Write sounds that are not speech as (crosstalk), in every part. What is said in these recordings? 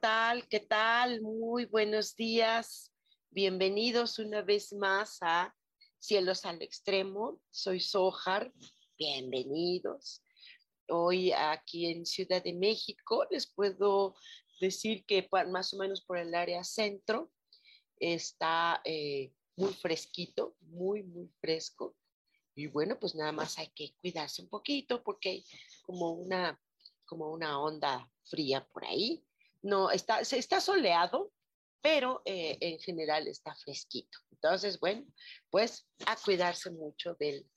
Tal? ¿Qué tal? Muy buenos días. Bienvenidos una vez más a Cielos al Extremo. Soy Sojar. Bienvenidos. Hoy aquí en Ciudad de México les puedo decir que más o menos por el área centro está eh, muy fresquito, muy, muy fresco. Y bueno, pues nada más hay que cuidarse un poquito porque hay como una, como una onda fría por ahí no, está, está soleado, pero eh, en general está fresquito. Entonces, bueno, pues a cuidarse mucho del,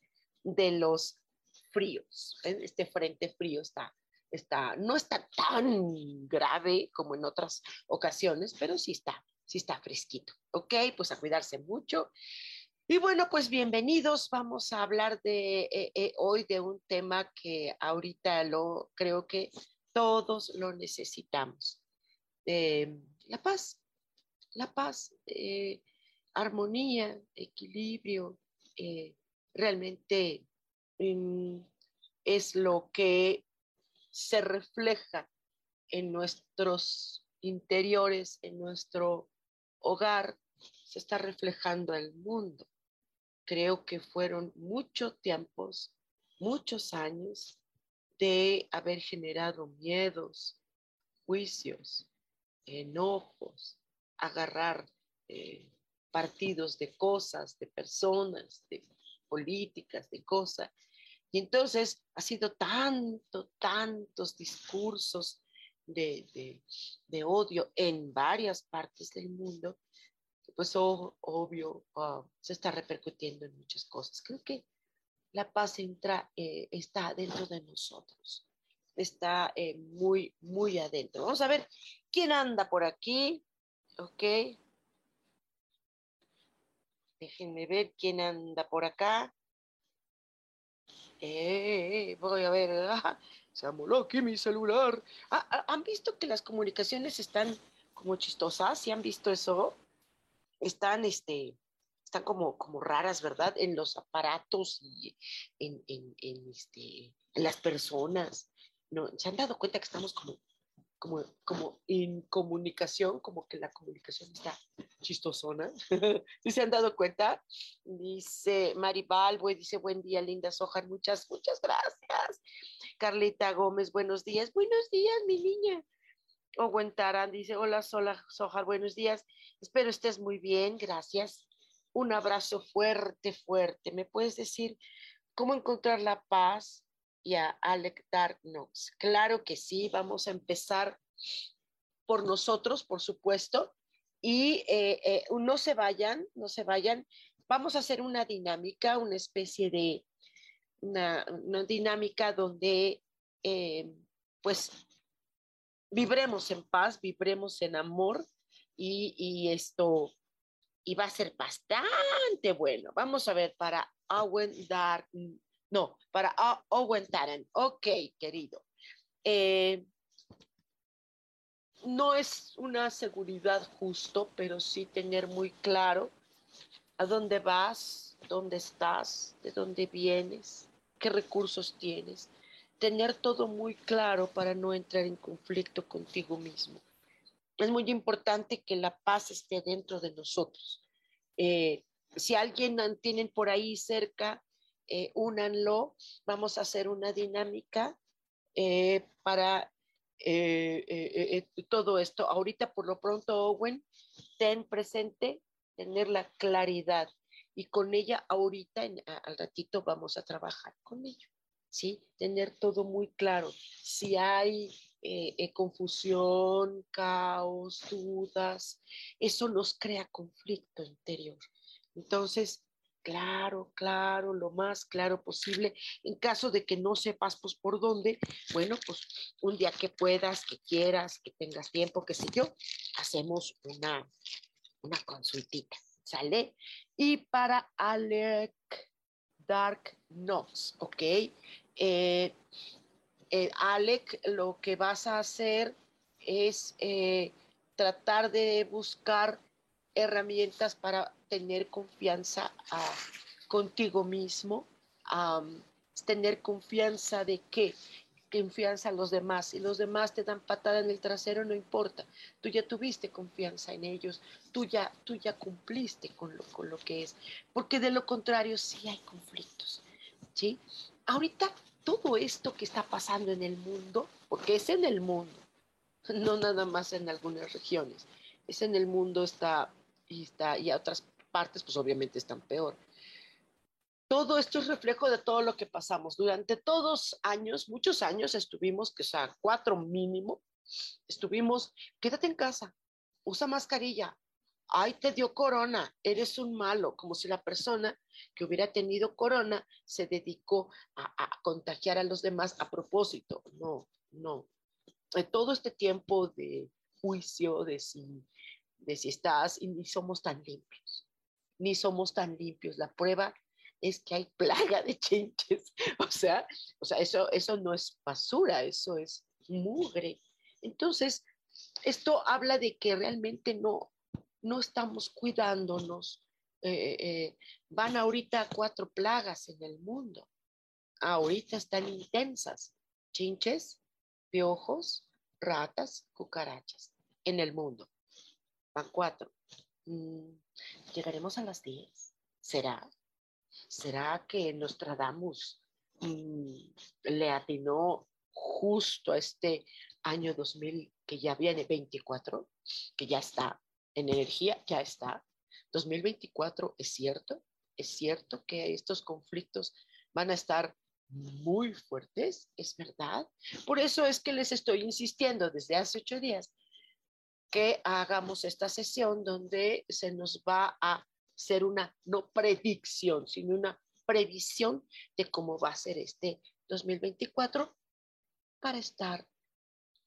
de los fríos. Este frente frío está, está, no está tan grave como en otras ocasiones, pero sí está, sí está fresquito. Ok, pues a cuidarse mucho. Y bueno, pues bienvenidos. Vamos a hablar de eh, eh, hoy de un tema que ahorita lo creo que todos lo necesitamos. Eh, la paz, la paz, eh, armonía, equilibrio, eh, realmente mm, es lo que se refleja en nuestros interiores, en nuestro hogar, se está reflejando el mundo. Creo que fueron muchos tiempos, muchos años de haber generado miedos, juicios, enojos, agarrar eh, partidos de cosas, de personas, de políticas, de cosas. Y entonces ha sido tanto, tantos discursos de, odio en varias partes del mundo, que pues obvio ah, se está repercutiendo en muchas cosas. Creo que la paz entra, eh, está dentro de nosotros, está eh, muy, muy adentro. Vamos a ver ¿Quién anda por aquí? Ok. Déjenme ver quién anda por acá. Eh, voy a ver. se amoló aquí mi celular. Ah, ah, ¿Han visto que las comunicaciones están como chistosas? ¿Sí han visto eso? Están, este, están como, como raras, ¿verdad? En los aparatos y en, en, este, en las personas. ¿No? ¿Se han dado cuenta que estamos como como, como en comunicación, como que la comunicación está chistosona. (laughs) ¿Sí se han dado cuenta? Dice Maribal, dice buen día, linda Sojar, muchas, muchas gracias. Carlita Gómez, buenos días, buenos días, mi niña. Owen Tarán dice, hola Sola, Sojar, buenos días. Espero estés muy bien, gracias. Un abrazo fuerte, fuerte. ¿Me puedes decir cómo encontrar la paz y a Alec Darknox. Claro que sí, vamos a empezar por nosotros, por supuesto, y eh, eh, no se vayan, no se vayan. Vamos a hacer una dinámica, una especie de, una, dinámica donde, eh, pues, vibremos en paz, vibremos en amor y, y esto, y va a ser bastante bueno. Vamos a ver para Owen Dark no, para Owen. Ok, querido. Eh, no es una seguridad justo, pero sí tener muy claro a dónde vas, dónde estás, de dónde vienes, qué recursos tienes. Tener todo muy claro para no entrar en conflicto contigo mismo. Es muy importante que la paz esté dentro de nosotros. Eh, si alguien tienen por ahí cerca eh, únanlo, vamos a hacer una dinámica eh, para eh, eh, todo esto. Ahorita, por lo pronto, Owen, ten presente tener la claridad y con ella ahorita, al ratito, vamos a trabajar con ello, ¿sí? Tener todo muy claro. Si hay confusión, caos, dudas, eso nos crea conflicto interior. Entonces, claro, claro, lo más claro posible. En caso de que no sepas, pues por dónde, bueno, pues un día que puedas, que quieras, que tengas tiempo, qué sé yo, hacemos una, una consultita, ¿sale? Y para Alec Dark Knox, ¿ok? Eh, eh, Alec, lo que vas a hacer es eh, tratar de buscar herramientas para tener confianza ah, contigo mismo, tener confianza de qué, confianza a los demás. Si los demás te dan patada en el trasero, no importa. Tú ya tuviste confianza en ellos, tú ya, tú ya cumpliste con lo, con lo que es. Porque de lo contrario, sí hay conflictos. ¿sí? Ahorita, todo esto que está pasando en el mundo, porque es en el mundo, no nada más en algunas regiones, es en el mundo, está y, está, y a otras partes, pues obviamente están peor. Todo esto es reflejo de todo lo que pasamos. Durante todos años, muchos años estuvimos, que sea, cuatro mínimo, estuvimos, quédate en casa, usa mascarilla, ay, te dio corona, eres un malo, como si la persona que hubiera tenido corona se dedicó a, a contagiar a los demás a propósito. No, no. todo este tiempo de juicio, de si de si estás y ni somos tan limpios, ni somos tan limpios. La prueba es que hay plaga de chinches. (laughs) O sea, o sea eso, eso no es basura, eso es mugre. Entonces, esto habla de que realmente no, no estamos cuidándonos. Eh, eh, van ahorita cuatro plagas en el mundo. Ahorita están intensas. Chinches, piojos, ratas, cucarachas en el mundo cuatro. Mm, ¿Llegaremos a las diez? ¿Será? ¿Será que Nostradamus mm, le atinó justo a este año 2000 que ya viene 24, que ya está en energía, ya está? 2024 es cierto, es cierto que estos conflictos van a estar muy fuertes, es verdad. Por eso es que les estoy insistiendo desde hace ocho días que hagamos esta sesión donde se nos va a hacer una, no predicción, sino una previsión de cómo va a ser este 2024 para estar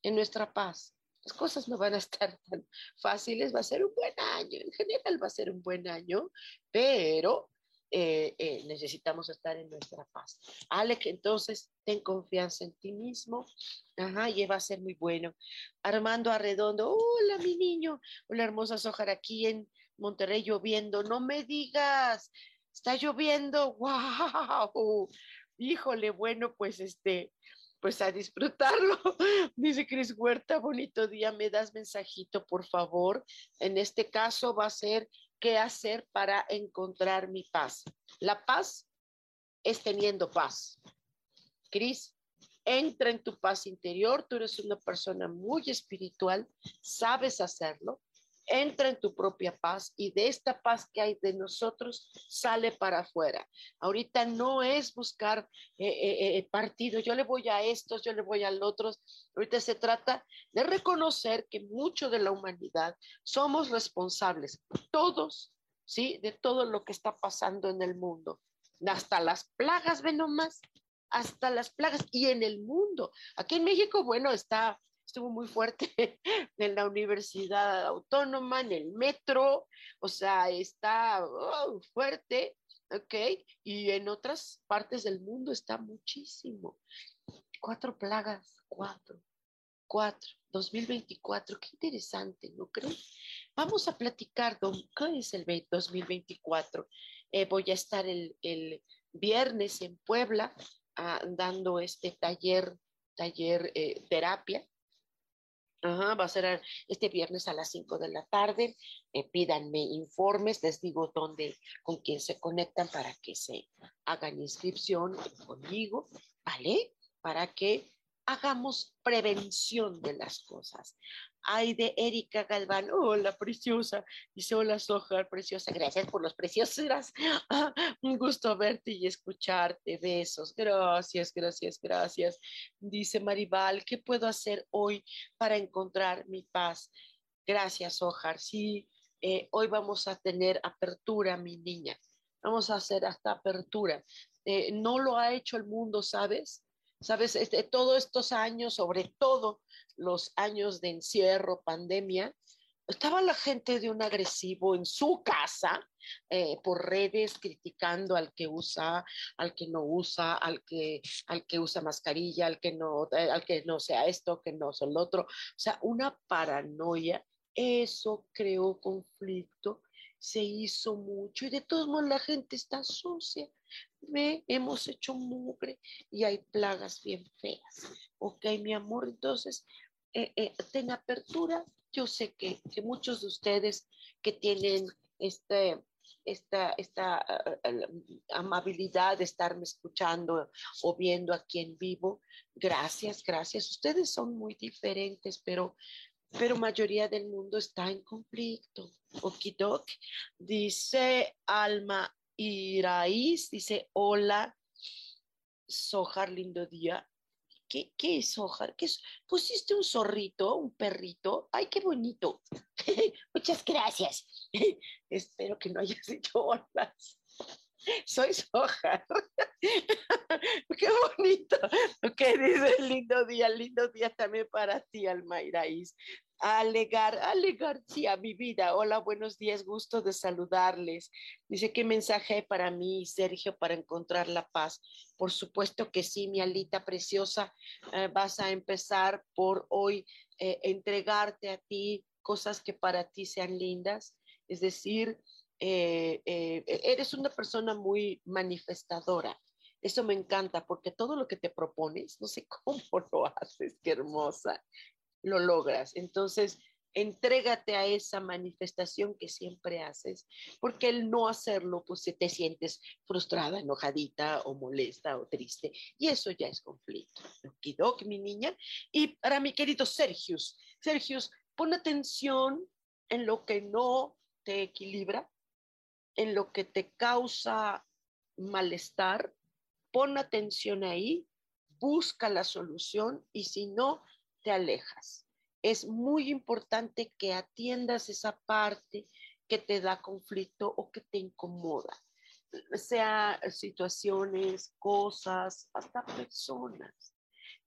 en nuestra paz. Las cosas no van a estar tan fáciles, va a ser un buen año, en general va a ser un buen año, pero eh, eh, necesitamos estar en nuestra paz. Alec, entonces, ten confianza en ti mismo. Ajá, y va a ser muy bueno. Armando Arredondo, hola mi niño, hola hermosa Sojar aquí en Monterrey lloviendo. No me digas, está lloviendo, (laughs) wow. Híjole, bueno, pues este, pues a disfrutarlo. (laughs) Dice Cris Huerta, bonito día, me das mensajito, por favor. En este caso va a ser qué hacer para encontrar mi paz. La paz es teniendo paz. Cris, entra en tu paz interior, tú eres una persona muy espiritual, sabes hacerlo, entra en tu propia paz y de esta paz que hay de nosotros sale para afuera. Ahorita no es buscar eh, eh, eh, partido, yo le voy a estos, yo le voy al otro. Ahorita se trata de reconocer que mucho de la humanidad somos responsables, todos, ¿sí? De todo lo que está pasando en el mundo. Hasta las plagas, ven nomás, hasta las plagas y en el mundo. Aquí en México, bueno, está estuvo muy fuerte (laughs) en la Universidad Autónoma, en el metro, o sea, está oh, fuerte, ¿ok? Y en otras partes del mundo está muchísimo. Cuatro plagas, cuatro, cuatro, 2024, qué interesante, ¿no creen? Vamos a platicar, ¿qué es el 2024? Eh, voy a estar el, el viernes en Puebla ah, dando este taller, taller eh, terapia Ajá, va a ser este viernes a las 5 de la tarde. Eh, pídanme informes, les digo dónde, con quién se conectan para que se hagan inscripción conmigo, ¿vale? Para que hagamos prevención de las cosas. Ay, de Erika Galván, hola preciosa, dice hola Sojar, preciosa, gracias por los preciosos, (laughs) un gusto verte y escucharte, besos, gracias, gracias, gracias. Dice Maribal, ¿qué puedo hacer hoy para encontrar mi paz? Gracias, Sojar, sí, eh, hoy vamos a tener apertura, mi niña, vamos a hacer hasta apertura. Eh, no lo ha hecho el mundo, ¿sabes? Sabes, este, todos estos años, sobre todo los años de encierro, pandemia, estaba la gente de un agresivo en su casa eh, por redes criticando al que usa, al que no usa, al que, al que usa mascarilla, al que no, eh, al que no sea esto, que no sea el otro. O sea, una paranoia. Eso creó conflicto, se hizo mucho y de todos modos la gente está sucia hemos hecho mugre y hay plagas bien feas. Ok, mi amor, entonces, eh, eh, ten apertura. Yo sé que, que, muchos de ustedes que tienen este, esta, esta uh, amabilidad de estarme escuchando o viendo aquí en vivo, gracias, gracias. Ustedes son muy diferentes, pero pero mayoría del mundo está en conflicto. Okidok, dice Alma Iraíz dice, hola, Sojar, lindo día. ¿Qué, qué es Sojar? ¿Qué es? ¿Pusiste un zorrito, un perrito? ¡Ay, qué bonito! (laughs) Muchas gracias. (laughs) Espero que no hayas (laughs) dicho horas. (laughs) Soy Sojar. (laughs) qué bonito. Ok, dice lindo día, lindo día también para ti, Alma Iraíz. Alegar, alegar, sí, mi vida. Hola, buenos días, gusto de saludarles. Dice, ¿qué mensaje para mí, Sergio, para encontrar la paz? Por supuesto que sí, mi alita preciosa. Eh, vas a empezar por hoy eh, entregarte a ti cosas que para ti sean lindas. Es decir, eh, eres una persona muy manifestadora. Eso me encanta porque todo lo que te propones, no sé (laughs) cómo lo haces, qué hermosa lo logras. Entonces, entrégate a esa manifestación que siempre haces, porque el no hacerlo, pues te sientes frustrada, enojadita o molesta o triste, y eso ya es conflicto. Okidok, mi niña. Y para mi querido Sergius, Sergius, pon atención en lo que no te equilibra, en lo que te causa malestar, pon atención ahí, busca la solución y si no, te alejas. Es muy importante que atiendas esa parte que te da conflicto o que te incomoda, sea situaciones, cosas, hasta personas.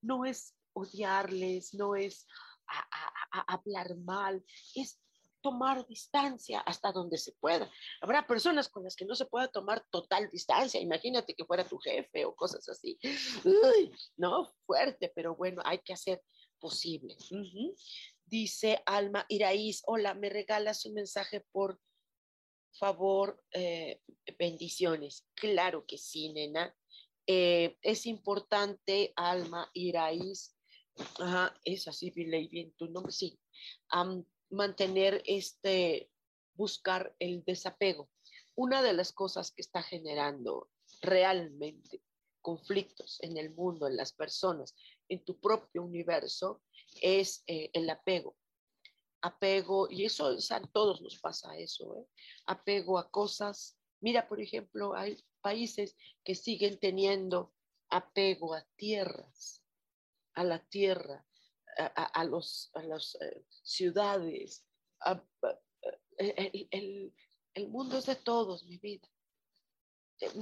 No es odiarles, no es hablar mal, es tomar distancia hasta donde se pueda. Habrá personas con las que no se pueda tomar total distancia. Imagínate que fuera tu jefe o cosas así. no, fuerte, pero bueno, hay que hacer posible. Dice Alma Iraíz, hola, ¿me regalas un mensaje por favor? Eh, bendiciones. Claro que sí, nena. Eh, es importante, Alma Iraíz, ajá, es así, bien tu nombre, sí, mantener este, buscar el desapego. Una de las cosas que está generando realmente conflictos en el mundo, en las personas, en tu propio universo, es eh, el apego. Apego, y eso a todos nos pasa eso, ¿eh? apego a cosas. Mira, por ejemplo, hay países que siguen teniendo apego a tierras, a la tierra, a, los, a las eh, ciudades. el, el mundo es de todos, mi vida.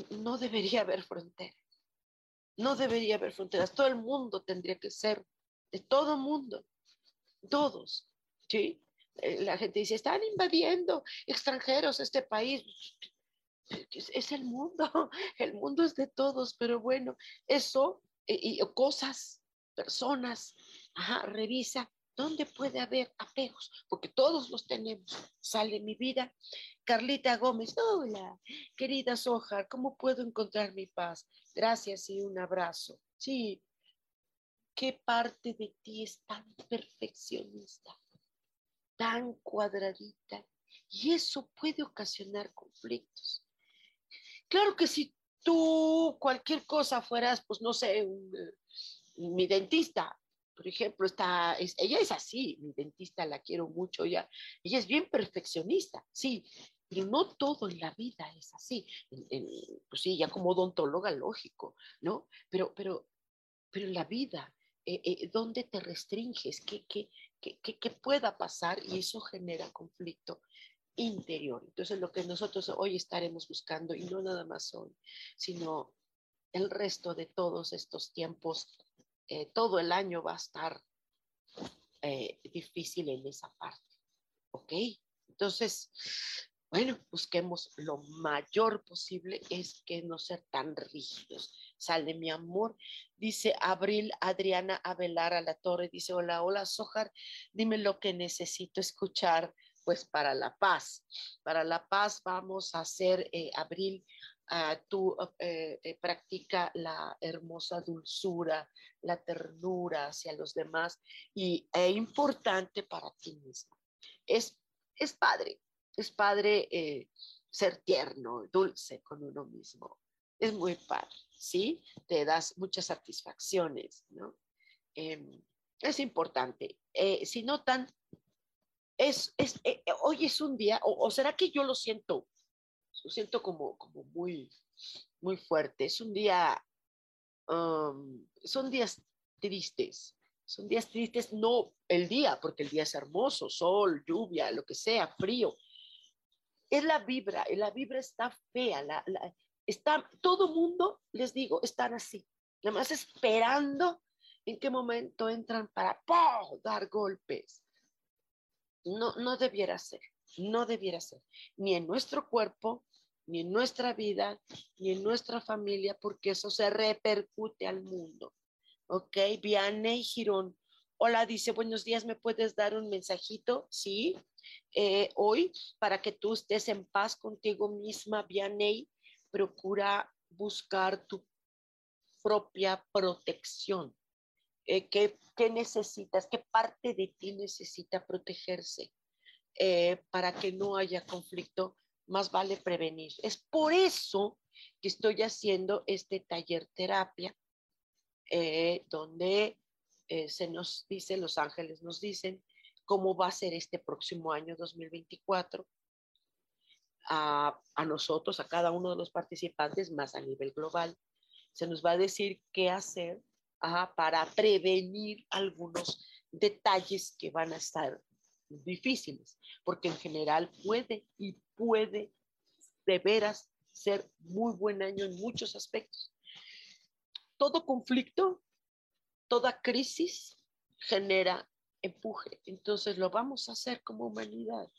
No debería haber fronteras. No debería haber fronteras. Todo el mundo tendría que ser, de todo el mundo, todos. ¿sí? Eh, la gente dice, están invadiendo extranjeros este país. Es, el mundo, (laughs) el mundo es de todos, pero bueno, eso y, cosas, personas, revisa ¿Dónde puede haber apegos? Porque todos los tenemos. Sale mi vida. Carlita Gómez, hola, querida Soja, ¿cómo puedo encontrar mi paz? Gracias y un abrazo. Sí, ¿qué parte de ti es tan perfeccionista, tan cuadradita? Y eso puede ocasionar conflictos. Claro que si tú cualquier cosa fueras, pues no sé, un mi dentista, por ejemplo, está, ella es así, mi dentista la quiero mucho, ella, ella es bien perfeccionista, sí, pero no todo en la vida es así. pues sí, ya como odontóloga, lógico, ¿no? Pero, pero, pero en la vida, eh, eh, ¿dónde te restringes? ¿Qué, qué, qué, qué, pueda pasar? Y eso genera conflicto interior. Entonces, lo que nosotros hoy estaremos buscando, y no nada más hoy, sino el resto de todos estos tiempos, eh, todo el año va a estar difícil en esa parte. ¿Ok? Entonces, bueno, busquemos lo mayor posible, es que no ser tan rígidos. Sale mi amor, dice Abril Adriana Avelar a la torre, dice, hola, hola, Sojar, dime lo que necesito escuchar, pues para la paz. Para la paz vamos a hacer, eh, Abril, uh, tú eh, eh, practica la hermosa dulzura, la ternura hacia los demás y es importante para ti mismo. Es, es padre es padre eh, ser tierno, dulce con uno mismo. Es muy padre, ¿sí? Te das muchas satisfacciones, ¿no? Em, es importante. Si notan, es, es hoy es un día, o, será que yo lo siento, lo siento como, como muy, muy fuerte. Es un día, um, son días tristes, son días tristes, no el día, porque el día es hermoso, sol, lluvia, lo que sea, frío, es la vibra, la vibra está fea, la, está, todo mundo, les digo, están así, nada más esperando en qué momento entran para dar golpes. No, no debiera ser, no debiera ser, ni en nuestro cuerpo, ni en nuestra vida, ni en nuestra familia, porque eso se repercute al mundo. ¿Ok? Vianney Girón. Hola, dice, buenos días, ¿me puedes dar un mensajito? Sí. Eh, hoy para que tú estés en paz contigo misma, Vianey, procura buscar tu propia protección. Eh, ¿qué, necesitas? ¿Qué parte de ti necesita protegerse eh, para que no haya conflicto? Más vale prevenir. Es por eso que estoy haciendo este taller terapia, donde se nos dice, los ángeles nos dicen, cómo va a ser este próximo año 2024 a, a, nosotros, a cada uno de los participantes, más a nivel global. Se nos va a decir qué hacer para prevenir algunos detalles que van a estar difíciles, porque en general puede y puede de veras ser muy buen año en muchos aspectos. Todo conflicto, toda crisis genera empuje. Entonces lo vamos a hacer como humanidad.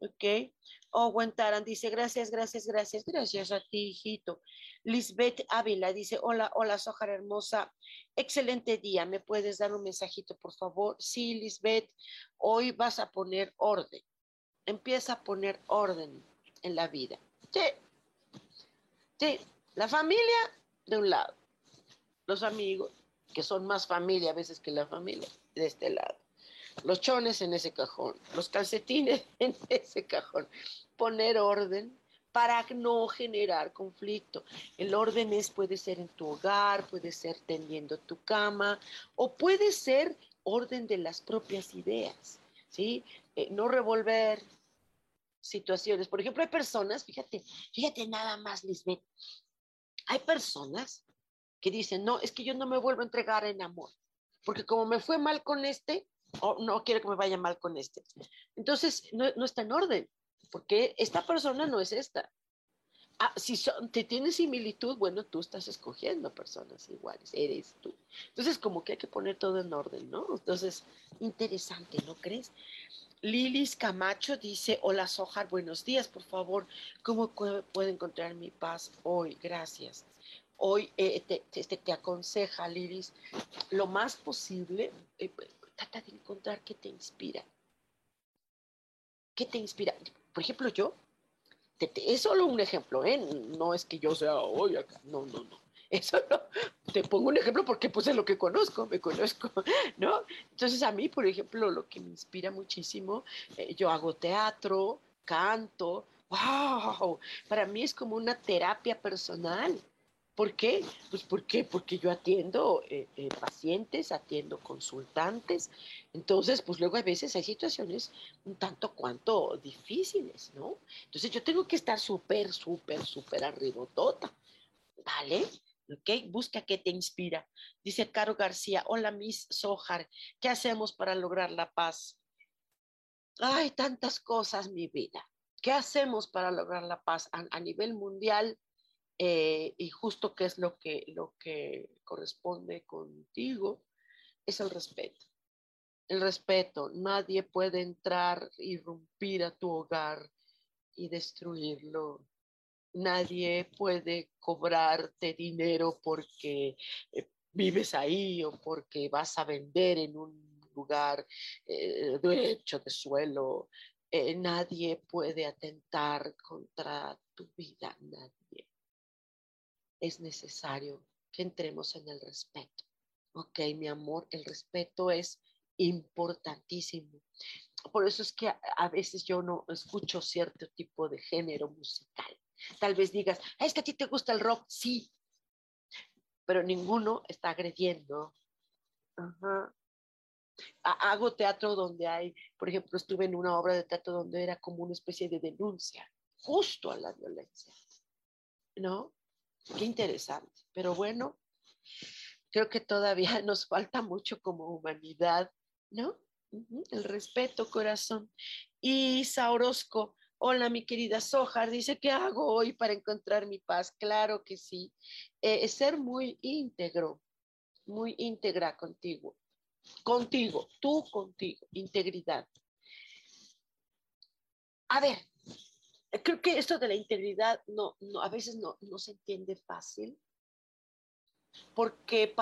¿Ok? Owen Taran dice, gracias, gracias, gracias, gracias a ti, hijito. Lisbeth Ávila dice, hola, hola, Sojar hermosa, excelente día, ¿me puedes dar un mensajito, por favor? Sí, Lisbeth, hoy vas a poner orden. Empieza a poner orden en la vida. Sí, sí, la familia de un lado, los amigos, que son más familia a veces que la familia, de este lado los chones en ese cajón, los calcetines (laughs) en ese cajón. Poner orden para no generar conflicto. El orden es, puede ser en tu hogar, puede ser tendiendo tu cama o puede ser orden de las propias ideas, ¿sí? Eh, no revolver situaciones. Por ejemplo, hay personas, fíjate, fíjate nada más, Lisbeth, hay personas que dicen, no, es que yo no me vuelvo a entregar en amor, porque como me fue mal con este, oh, no quiero que me vaya mal con este. Entonces, no, está en orden, porque esta persona no es esta. Ah, si te tienes similitud, bueno, tú estás escogiendo personas iguales, eres tú. Entonces, como que hay que poner todo en orden, ¿no? Entonces, interesante, ¿no crees? Lilis Camacho dice, hola Sojar, buenos días, por favor, ¿cómo puedo encontrar mi paz hoy? Gracias. Hoy eh, te, te, aconseja, Lilis, lo más posible, eh, trata de encontrar qué te inspira. ¿Qué te inspira? Por ejemplo, yo, es solo un ejemplo, ¿eh? No es que yo sea hoy acá, no, no, no. Eso no, te pongo un ejemplo porque pues es lo que conozco, me conozco, ¿no? Entonces a mí, por ejemplo, lo que me inspira muchísimo, eh, yo hago teatro, canto, wow, para mí es como una terapia personal, ¿Por qué? Pues ¿por qué? porque yo atiendo eh, eh, pacientes, atiendo consultantes, entonces pues luego a veces hay situaciones un tanto cuanto difíciles, ¿no? Entonces yo tengo que estar súper, súper, súper arribotota, ¿vale? Busca qué te inspira. Dice Caro García, hola Miss Sojar, ¿qué hacemos para lograr la paz? Hay tantas cosas, mi vida. ¿Qué hacemos para lograr la paz a nivel mundial? Eh, y justo qué es lo que, lo que corresponde contigo, es el respeto. El respeto, nadie puede entrar, irrumpir a tu hogar y destruirlo. Nadie puede cobrarte dinero porque eh, vives ahí o porque vas a vender en un lugar eh, derecho de suelo. nadie puede atentar contra tu vida, nadie es necesario que entremos en el respeto. Ok, mi amor, el respeto es importantísimo. Por eso es que a, veces yo no escucho cierto tipo de género musical. Tal vez digas, es que a ti te gusta el rock, sí, pero ninguno está agrediendo. Hago teatro donde hay, por ejemplo, estuve en una obra de teatro donde era como una especie de denuncia justo a la violencia, ¿no? Qué interesante. Pero bueno, creo que todavía (laughs) nos falta mucho como humanidad, ¿no? El respeto, corazón. Y Saurosco, hola mi querida Sojar, dice, ¿qué hago hoy para encontrar mi paz? Claro que sí. Eh, ser muy íntegro, muy íntegra contigo. Contigo, tú contigo, integridad. A ver, creo que esto de la integridad no, a veces no, se entiende fácil, porque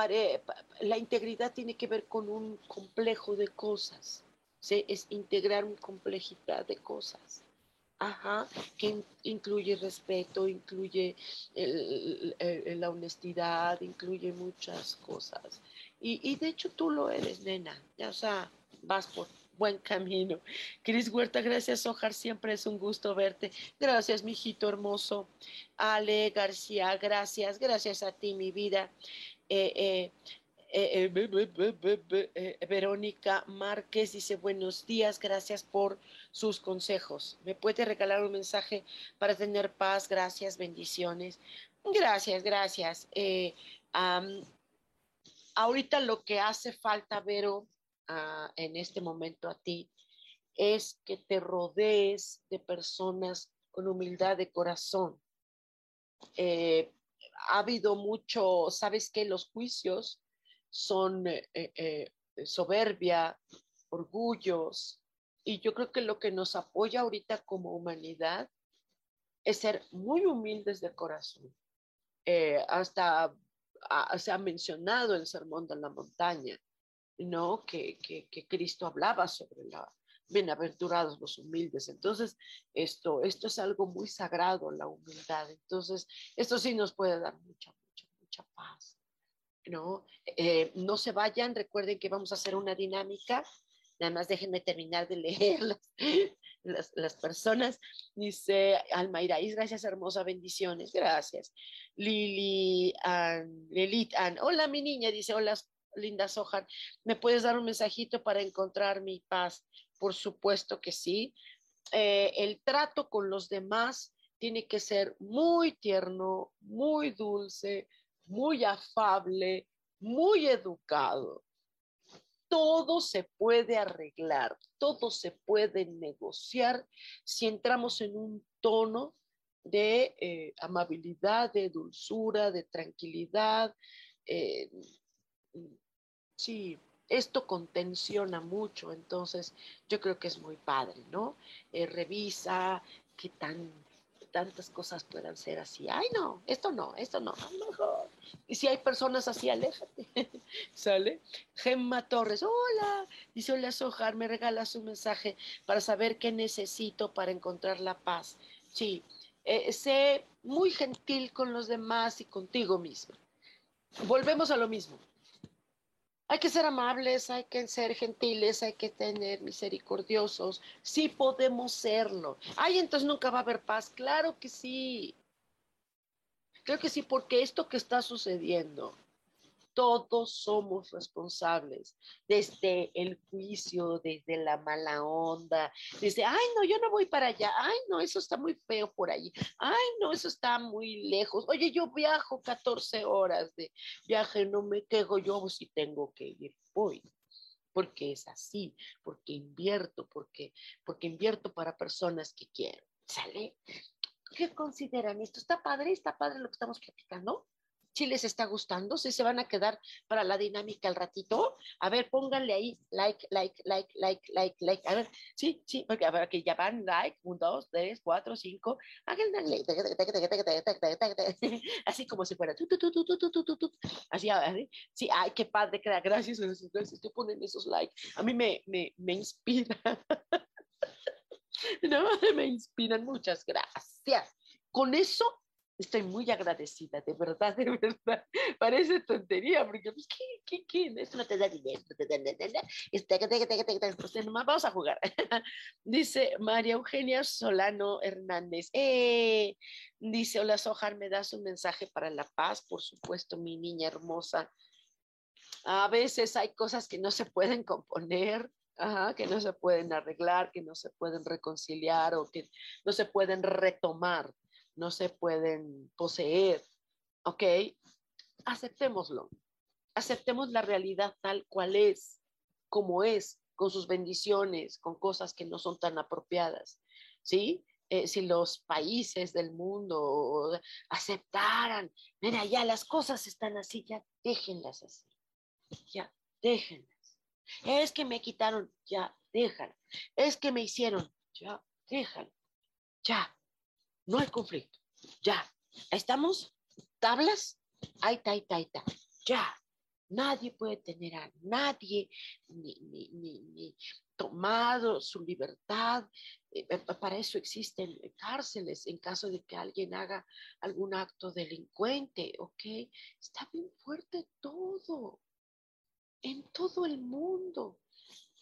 la integridad tiene que ver con un complejo de cosas, es integrar una complejidad de cosas. Ajá, que incluye respeto, incluye la honestidad, incluye muchas cosas. Y, y, de hecho tú lo eres, nena. Ya, o sea, vas por, buen camino. Cris Huerta, gracias, Ojar, siempre es un gusto verte. Gracias, mijito hermoso. Ale García, gracias, gracias a ti, mi vida. Verónica Márquez dice buenos días, gracias por sus consejos. ¿Me puede regalar un mensaje para tener paz? Gracias, bendiciones. Gracias, gracias. Eh, ahorita lo que hace falta, Vero, en este momento a ti es que te rodees de personas con humildad de corazón. Eh, ha habido mucho, sabes que los juicios son eh, eh, soberbia, orgullos, y yo creo que lo que nos apoya ahorita como humanidad es ser muy humildes de corazón. hasta ah, se ha mencionado el sermón de la montaña, ¿no? Que, que, Cristo hablaba sobre la bienaventurados los humildes. Entonces, esto, esto es algo muy sagrado, la humildad. Entonces, esto sí nos puede dar mucha, mucha, mucha paz. ¿No? Eh, no se vayan, recuerden que vamos a hacer una dinámica. Nada más déjenme terminar de (laughs) leer las, las, personas. Dice Almairaís, gracias, hermosa, bendiciones. Gracias. Lili, Ann, Lilit, Ann. Hola, mi niña, dice, hola, Linda Sojar, ¿me puedes dar un mensajito para encontrar mi paz? Por supuesto que sí. Eh, el trato con los demás tiene que ser muy tierno, muy dulce, muy afable, muy educado. Todo se puede arreglar, todo se puede negociar si entramos en un tono de eh, amabilidad, de dulzura, de tranquilidad, eh, Sí, esto contenciona mucho, entonces yo creo que es muy padre, ¿no? Eh, revisa qué tan tantas cosas puedan ser así. Ay, no, esto no, esto no. Y si hay personas así, aléjate. (laughs) ¿Sale? Gemma Torres, hola. Dice, hola, Sojar, me regalas un mensaje para saber qué necesito para encontrar la paz. Sí, eh, sé muy gentil con los demás y contigo mismo. Volvemos a lo mismo hay que ser amables, hay que ser gentiles, hay que tener misericordiosos. Sí podemos serlo. Ay, entonces nunca va a haber paz. Claro que sí. Creo que sí, porque esto que está sucediendo todos somos responsables, desde el juicio, desde la mala onda, desde, ay, no, yo no voy para allá, ay, no, eso está muy feo por ahí, ay, no, eso está muy lejos, oye, yo viajo 14 horas de viaje, no me quejo yo si tengo que ir, voy porque es así, porque invierto, porque, porque invierto para personas que quiero. ¿Sale? ¿Qué consideran esto? ¿Está padre? ¿Está padre lo que estamos platicando? si les está gustando, si se van a quedar para la dinámica al ratito. A ver, pónganle ahí like, like, like, like, like, like. A ver, sí, sí, porque a que ya van like, un, dos, tres, cuatro, cinco. Háganle así como si fuera así, sí, ay, qué padre, gracias, gracias que ponen esos likes. A mí me, me, me inspira. (laughs) no, me inspiran, muchas gracias. Con eso estoy muy agradecida, de verdad, de verdad. (laughs) Parece tontería, porque, pues, ¿qué, qué, qué? Esto no te da dinero, vamos a jugar. (laughs) Dice María Eugenia Solano Hernández. Eh, dice, hola, Sojar, ¿me das un mensaje para la paz? Por supuesto, mi niña hermosa. A veces hay cosas que no se pueden componer, Ajá, que no se pueden arreglar, que no se pueden reconciliar o que no se pueden retomar no se pueden poseer, ¿ok? Aceptémoslo, aceptemos la realidad tal cual es, como es, con sus bendiciones, con cosas que no son tan apropiadas, ¿sí? Eh, si los países del mundo aceptaran, mira, ya las cosas están así, ya déjenlas así, ya déjenlas. Es que me quitaron, ya déjalo. Es que me hicieron, ya déjalo. Ya, no hay conflicto. Ya, estamos, tablas, ahí está, ahí está. Ya, nadie puede tener a nadie ni, ni, ni, tomado su libertad. Eh, eh, para eso existen cárceles en caso de que alguien haga algún acto delincuente, ¿ok? Está bien fuerte todo, en todo el mundo.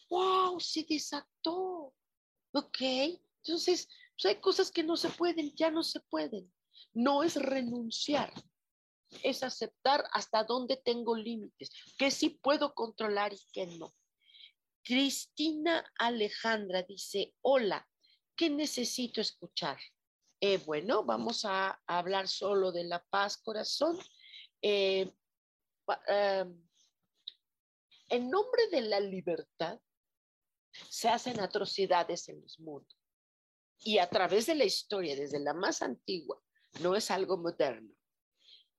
¡Wow! Se desató, ¿ok? Entonces, pues, hay cosas que no se pueden, ya no se pueden. No es renunciar, es aceptar hasta dónde tengo límites, que sí puedo controlar y que no. Cristina Alejandra dice, hola, ¿qué necesito escuchar? Eh, bueno, vamos a, hablar solo de la paz, corazón. Eh, em, en nombre de la libertad, se hacen atrocidades en los mundos y a través de la historia, desde la más antigua, no es algo moderno.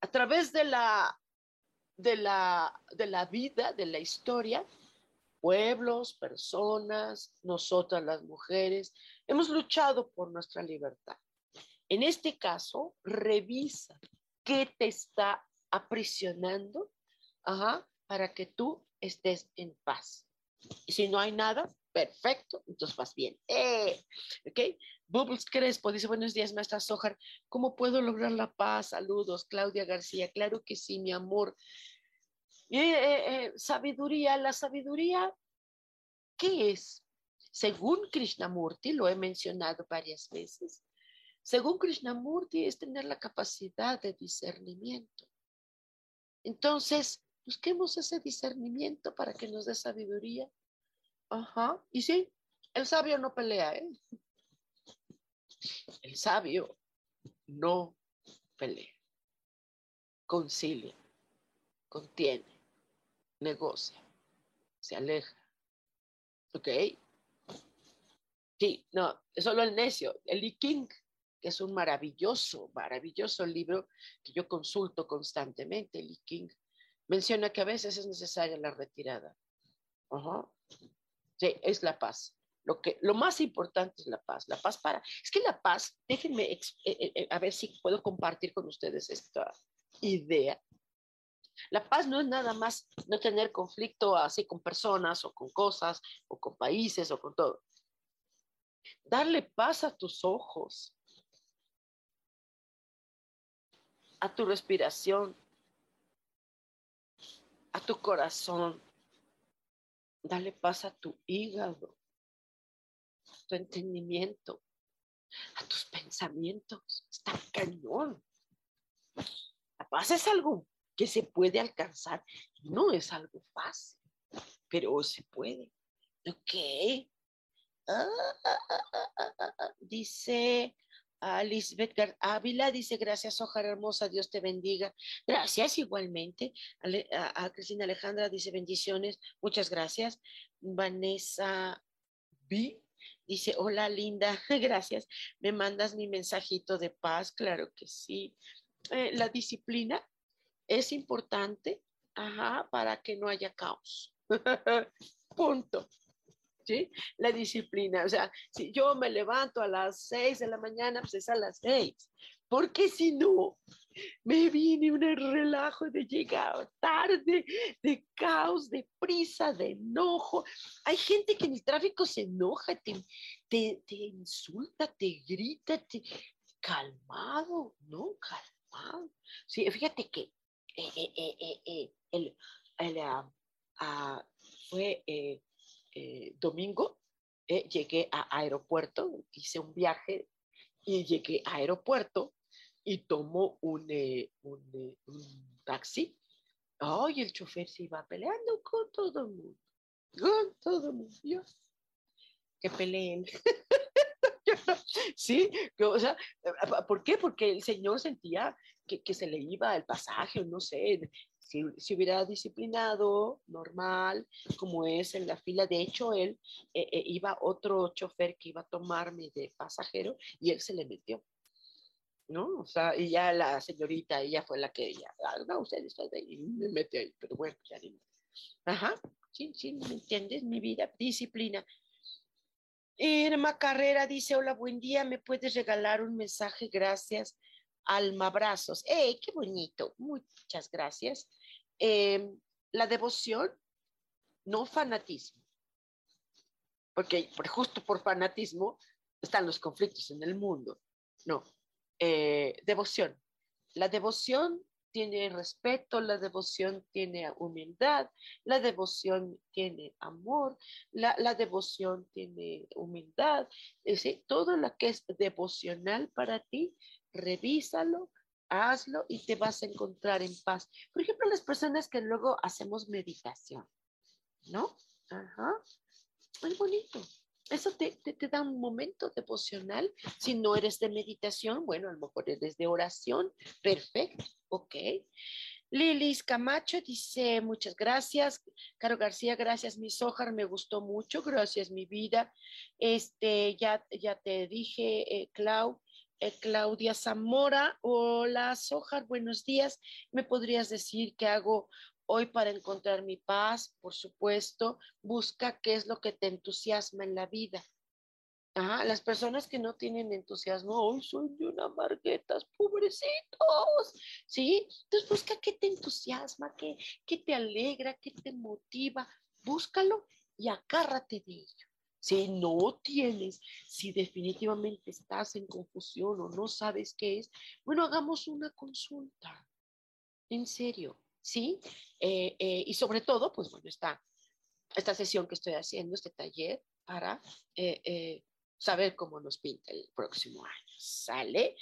A través de la, de la, de la vida, de la historia, pueblos, personas, nosotras las mujeres, hemos luchado por nuestra libertad. En este caso, revisa qué te está aprisionando para que tú estés en paz. Y si no hay nada, Perfecto, entonces vas bien. Eh, ¿Ok? Bubbles Crespo dice, buenos días, maestra Sojar. ¿Cómo puedo lograr la paz? Saludos, Claudia García. Claro que sí, mi amor. Eh, eh, sabiduría, la sabiduría, ¿qué es? Según Krishnamurti, lo he mencionado varias veces, según Krishnamurti es tener la capacidad de discernimiento. Entonces, busquemos ese discernimiento para que nos dé sabiduría Ajá. Y sí, el sabio no pelea, ¿eh? El sabio no pelea. Concilia, contiene, negocia, se aleja. ¿Ok? Sí, no, es solo el necio. El I King, que es un maravilloso, maravilloso libro que yo consulto constantemente, el I King, menciona que a veces es necesaria la retirada. Ajá. Sí, es la paz. Lo, que, lo más importante es la paz. La paz para... Es que la paz, déjenme eh, eh, eh, a ver si puedo compartir con ustedes esta idea. La paz no es nada más no tener conflicto así con personas o con cosas o con países o con todo. Darle paz a tus ojos, a tu respiración, a tu corazón, Dale paz a tu hígado, a tu entendimiento, a tus pensamientos. Está cañón. La paz es algo que se puede alcanzar. No es algo fácil, pero se puede. Ok. Ah, ah, ah, dice a Lisbeth Ávila, dice gracias, Ojar hermosa, Dios te bendiga. Gracias igualmente. A, Cristina Alejandra dice bendiciones, muchas gracias. Vanessa B dice hola linda, (laughs) gracias. Me mandas mi mensajito de paz, claro que sí. Eh, la disciplina es importante para que no haya caos. (laughs) Punto. ¿Sí? La disciplina, o sea, si yo me levanto a las seis de la mañana, pues es a las seis, porque si no, me viene un relajo de llegar tarde, de caos, de prisa, de enojo. Hay gente que en el tráfico se enoja, te, te, te insulta, te grita, te... calmado, ¿no? Calmado. Sí, fíjate que eh, eh, eh, el, ah, ah, fue domingo, llegué a aeropuerto, hice un viaje y llegué a aeropuerto y tomó un, un, taxi. Ay, el chofer se iba peleando con todo el mundo, con todo el mundo. Dios, que peleen. (laughs) sí, o sea, ¿por qué? Porque el Señor sentía que, se le iba el pasaje, no sé, si, si, hubiera disciplinado normal, como es en la fila. De hecho, él eh, eh, iba otro chofer que iba a tomarme de pasajero y él se le metió. ¿No? O sea, y ya la señorita, ella fue la que ya, ah, no, usted está ahí, me mete ahí, pero bueno, ya ni Ajá, sí, sí, ¿me entiendes? Mi vida, disciplina. Irma Carrera dice, hola, buen día, ¿me puedes regalar un mensaje? Gracias almabrazos. ¡Eh, qué bonito! Muchas gracias. Em, la devoción, no fanatismo. Porque, justo por fanatismo están los conflictos en el mundo. No, eh, devoción. La devoción tiene respeto, la devoción tiene humildad, la devoción tiene amor, la, devoción tiene humildad. Es decir, todo lo que es devocional para ti revísalo, hazlo y te vas a encontrar en paz. Por ejemplo, las personas que luego hacemos meditación, ¿no? Ajá. Muy bonito. Eso te, te, da un momento devocional. Si no eres de meditación, bueno, a lo mejor eres de oración. Perfecto, ok. Lilis Camacho dice, muchas gracias. Caro García, gracias, mi sojar, me gustó mucho. Gracias, mi vida. Este, ya, ya te dije, eh, Clau, eh, Claudia Zamora. Hola, Sojar, buenos días. ¿Me podrías decir qué hago hoy para encontrar mi paz? Por supuesto, busca qué es lo que te entusiasma en la vida. las personas que no tienen entusiasmo, hoy son de una marguetas, pobrecitos, ¿sí? Entonces busca qué te entusiasma, qué, qué te alegra, qué te motiva, búscalo y acárrate de ello. Si no tienes, si definitivamente estás en confusión o no sabes qué es, bueno, hagamos una consulta. En serio, ¿sí? Eh, eh, y sobre todo, pues bueno, esta, esta sesión que estoy haciendo, este taller, para eh, saber cómo nos pinta el próximo año. ¿Sale?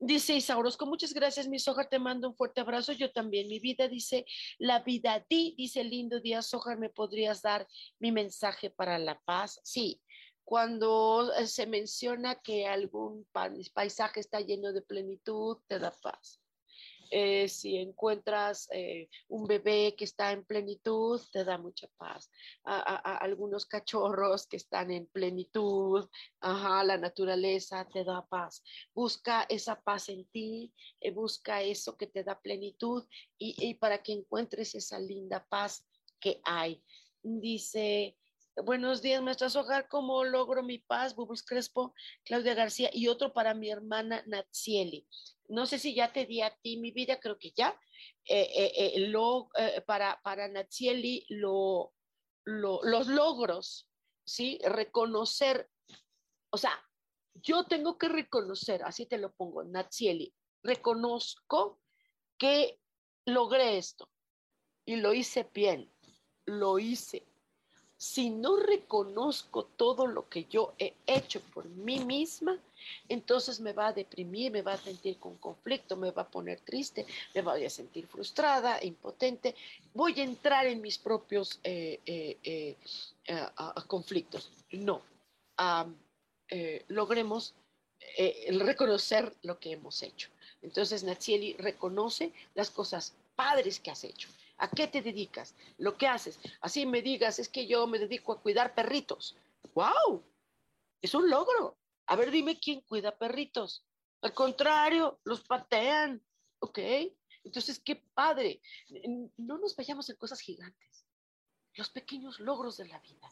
Dice Isaurosco, muchas gracias, mi Sojar, te mando un fuerte abrazo. Yo también, mi vida, dice la vida di, dice lindo día, Sojar, ¿me podrías dar mi mensaje para la paz? Sí, cuando eh, se menciona que algún paisaje está lleno de plenitud, te da paz. Eh, si encuentras eh, un bebé que está en plenitud, te da mucha paz. A, algunos cachorros que están en plenitud, ajá, la naturaleza te da paz. Busca esa paz en ti, eh, busca eso que te da plenitud y, y para que encuentres esa linda paz que hay. Dice, Buenos días, maestra Hogar. ¿Cómo logro mi paz? Bubus Crespo, Claudia García y otro para mi hermana Natsieli. No sé si ya te di a ti mi vida, creo que ya. Eh, eh, eh, lo, para, para los logros, ¿sí? Reconocer, o sea, yo tengo que reconocer, así te lo pongo, Natsieli, reconozco que logré esto y lo hice bien, lo hice si no reconozco todo lo que yo he hecho por mí misma, entonces me va a deprimir, me va a sentir con conflicto, me va a poner triste, me voy a sentir frustrada, impotente, voy a entrar en mis propios eh, eh, conflictos. No, logremos reconocer lo que hemos hecho. Entonces Natsieli reconoce las cosas padres que has hecho. ¿A qué te dedicas? Lo que haces. Así me digas, es que yo me dedico a cuidar perritos. ¡Wow! Es un logro. A ver, dime quién cuida perritos. Al contrario, los patean. ¿Ok? Entonces, qué padre. No nos vayamos en cosas gigantes. Los pequeños logros de la vida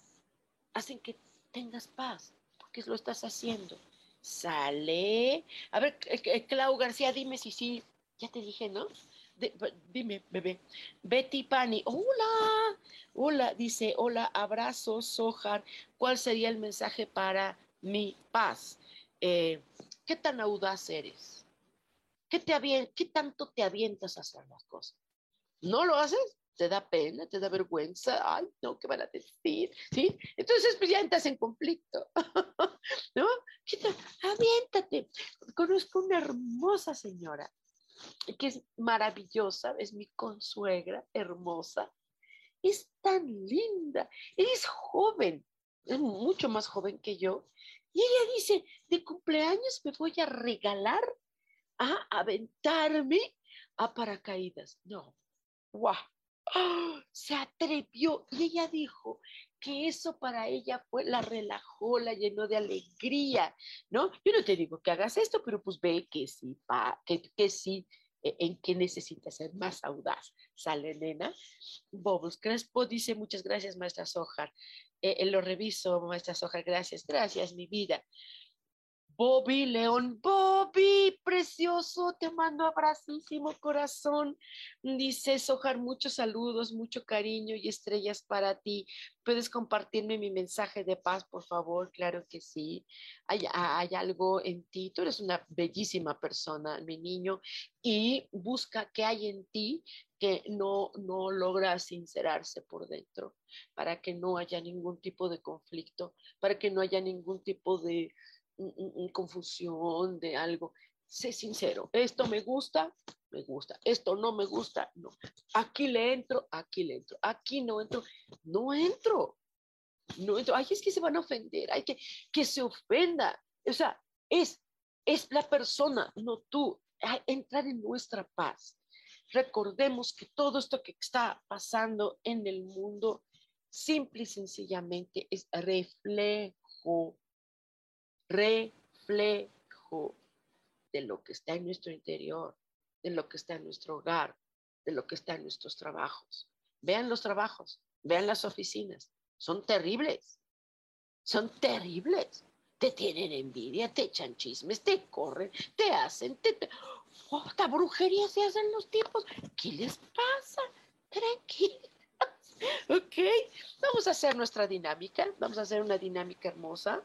hacen que tengas paz, porque lo estás haciendo. Sale. A ver, eh, eh, Clau García, dime si sí. Ya te dije, ¿no? Dime, bebé. Betty Pani, hola, hola, dice, hola, abrazos, Sojar. ¿Cuál sería el mensaje para mi paz? Eh, ¿Qué tan audaz eres? ¿Qué, te ¿Qué tanto te avientas a hacer las cosas? ¿No lo haces? ¿Te da pena? ¿Te da vergüenza? Ay, no, ¿qué van a decir? ¿Sí? Entonces, pues ya entras en conflicto. (laughs) ¿No? Aviéntate. Conozco una hermosa señora que es maravillosa, es mi consuegra, hermosa, es tan linda, es joven, es mucho más joven que yo. Y ella dice, de cumpleaños me voy a regalar a aventarme a paracaídas. No, guau, ¡Ah! se atrevió y ella dijo que eso para ella fue, la relajó, la llenó de alegría, ¿no? Yo no te digo que hagas esto, pero pues ve que sí, que, que sí, e, en que necesitas ser más audaz. Sale, nena. Bobos Crespo dice, muchas gracias, maestra Sojar. Eh, eh, lo reviso, maestra Sojar, gracias, gracias, mi vida. Bobby León, Bobby, precioso, te mando abracísimo corazón. Dice Sojar, muchos saludos, mucho cariño y estrellas para ti. ¿Puedes compartirme mi mensaje de paz, por favor? Claro que sí. Hay, hay algo en ti, tú eres una bellísima persona, mi niño, y busca qué hay en ti que no, no logra sincerarse por dentro, para que no haya ningún tipo de conflicto, para que no haya ningún tipo de confusión de algo. Sé sincero, esto me gusta, me gusta, esto no me gusta, no. Aquí le entro, aquí le entro, aquí no entro, no entro, no entro. Ay, es que se van a ofender, hay que que se ofenda. O sea, es, es la persona, no tú. entrar en nuestra paz. Recordemos que todo esto que está pasando en el mundo, simple y sencillamente es reflejo reflejo de lo que está en nuestro interior, de lo que está en nuestro hogar, de lo que está en nuestros trabajos. Vean los trabajos, vean las oficinas, son terribles, son terribles. Te tienen envidia, te echan chismes, te corren, te hacen, te... brujería se hacen los tipos. ¿Qué les pasa? Tranquilos. Ok, vamos a hacer nuestra dinámica, vamos a hacer una dinámica hermosa.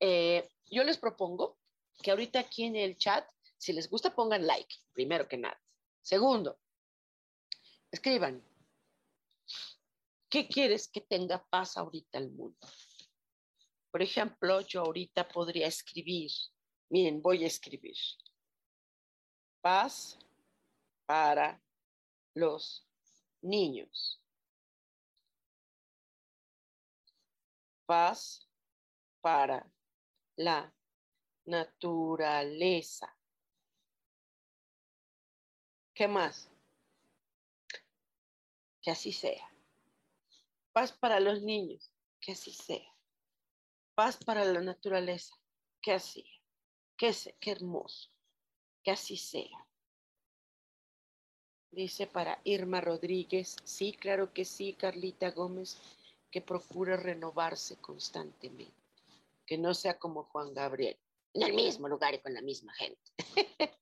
Eh, yo les propongo que ahorita aquí en el chat, si les gusta, pongan like, primero que nada. Segundo, escriban, ¿qué quieres que tenga paz ahorita el mundo? Por ejemplo, yo ahorita podría escribir, miren, voy a escribir, paz para los niños. Paz para la naturaleza. ¿Qué más? Que así sea. Paz para los niños, que así sea. Paz para la naturaleza, que así. Que qué hermoso, que así sea. Dice para Irma Rodríguez, sí, claro que sí, Carlita Gómez, que procura renovarse constantemente que no sea como Juan Gabriel, en el mismo lugar y con la misma gente. (laughs)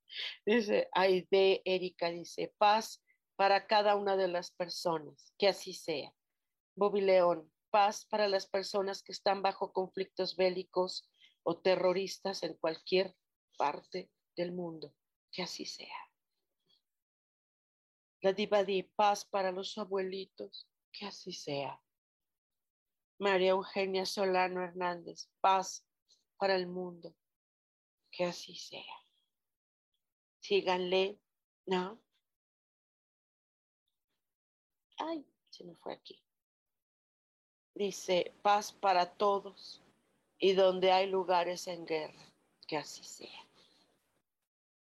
dice, Aide Erika dice, paz para cada una de las personas, que así sea. Bobby León, paz para las personas que están bajo conflictos bélicos o terroristas en cualquier parte del mundo, que así sea. La diva di paz para los abuelitos, que así sea. María Eugenia Solano Hernández, paz para el mundo, Que así sea. Síganle, ¿no? Ay, se me fue aquí. Dice, paz para todos y donde hay lugares en guerra, que así sea.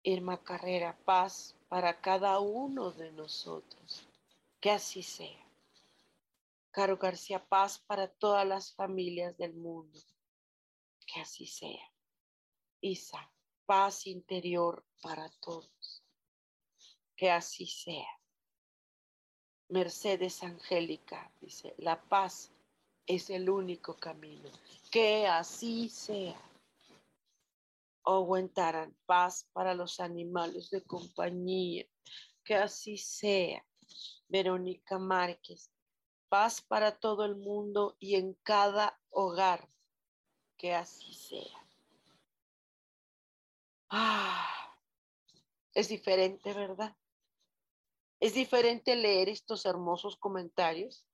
Irma Carrera, paz para cada uno de nosotros, que así sea. Caro García, paz para todas las familias del mundo, que así sea. Isa, paz interior para todos, que así sea. Mercedes Angélica dice, la paz es el único camino, que así sea. Owen paz para los animales de compañía, que así sea. Verónica Márquez, paz para todo el mundo y en cada hogar, que así sea. Ah, es diferente, ¿verdad? Es diferente leer estos hermosos comentarios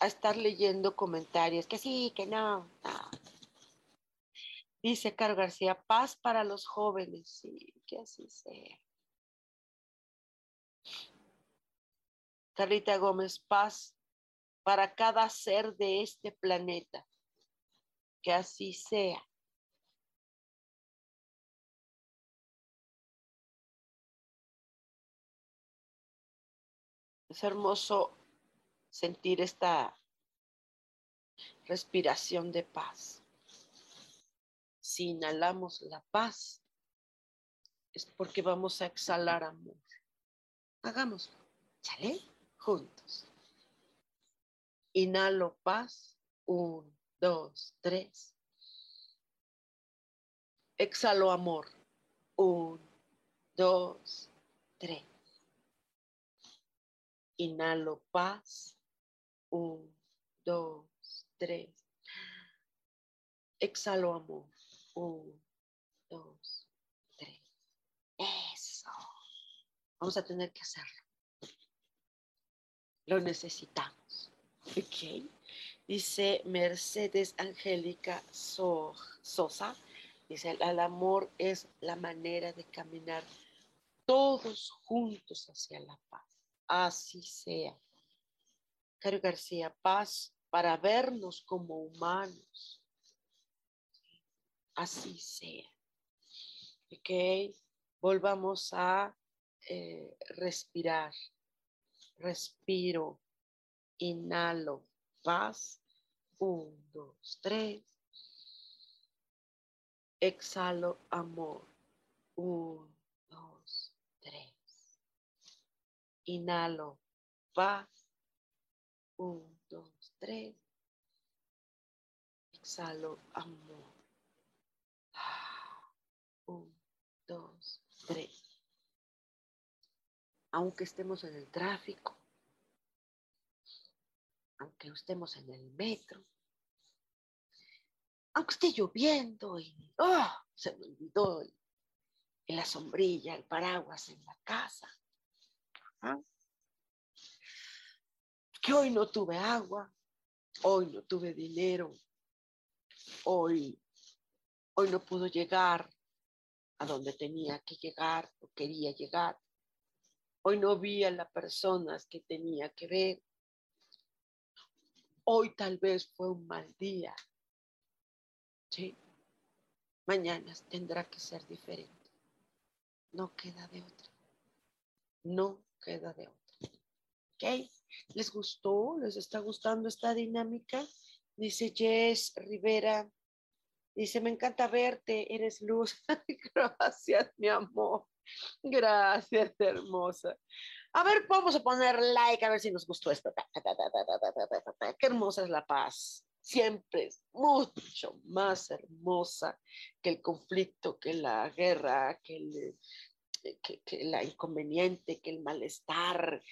a estar leyendo comentarios que sí, que no. Dice Caro García, paz para los jóvenes, sí, que así sea. Carlita Gómez, paz para cada ser de este planeta, que así sea. Es hermoso sentir esta respiración de paz. Si inhalamos la paz, es porque vamos a exhalar amor. Hagámoslo, ¿sale? Juntos. Inhalo paz. Un, dos, tres. Exhalo amor. Un, dos, tres. Inhalo paz. Un, dos, tres. Exhalo amor. Un, dos, tres. Eso. Vamos a tener que hacerlo. Lo necesitamos. Ok. Dice Mercedes Angélica Sosa. Dice, el amor es la manera de caminar todos juntos hacia la paz así sea. Caro García, paz para vernos como humanos. Así sea. Ok, volvamos a eh, respirar. Respiro, inhalo, paz. Un, dos, tres. Exhalo, amor. Un, Inhalo, paz. Un, dos, tres. Exhalo, amor. Un, dos, tres. Aunque estemos en el tráfico, aunque estemos en el metro, aunque esté lloviendo y oh, se me olvidó en la sombrilla, el paraguas en la casa. Que hoy no tuve agua, hoy no tuve dinero, hoy, hoy no pudo llegar a donde tenía que llegar o quería llegar. Hoy no vi a las personas que tenía que ver. Hoy tal vez fue un mal día. Sí. Mañana tendrá que ser diferente. No queda de otra. No queda de otra. ¿Ok? ¿Les gustó? ¿Les está gustando esta dinámica? Dice Jess Rivera. Dice, me encanta verte, eres luz. (laughs) Gracias, mi amor. Gracias, hermosa. A ver, vamos a poner like a ver si nos gustó esto. Qué hermosa es la paz. Siempre es mucho más hermosa que el conflicto, que la guerra, que el, que, la inconveniente, que el malestar,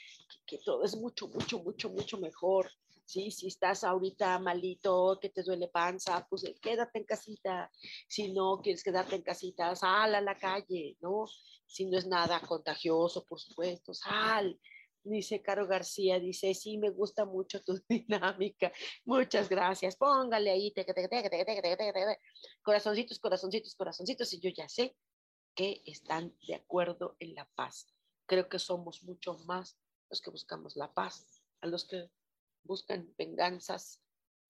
que, todo es mucho, mucho, mucho, mucho mejor. Sí, si estás ahorita malito, que te duele panza, pues eh, quédate en casita. Si no quieres quedarte en casita, sal a la calle, ¿no? Si no es nada contagioso, por supuesto, sal. Dice Caro García, dice, sí, me gusta mucho tu (laughs) dinámica. Muchas gracias. Póngale ahí, corazoncitos, corazoncitos, corazoncitos, y yo ya sé que están de acuerdo en la paz. Creo que somos mucho más los que buscamos la paz, a los que buscan venganzas,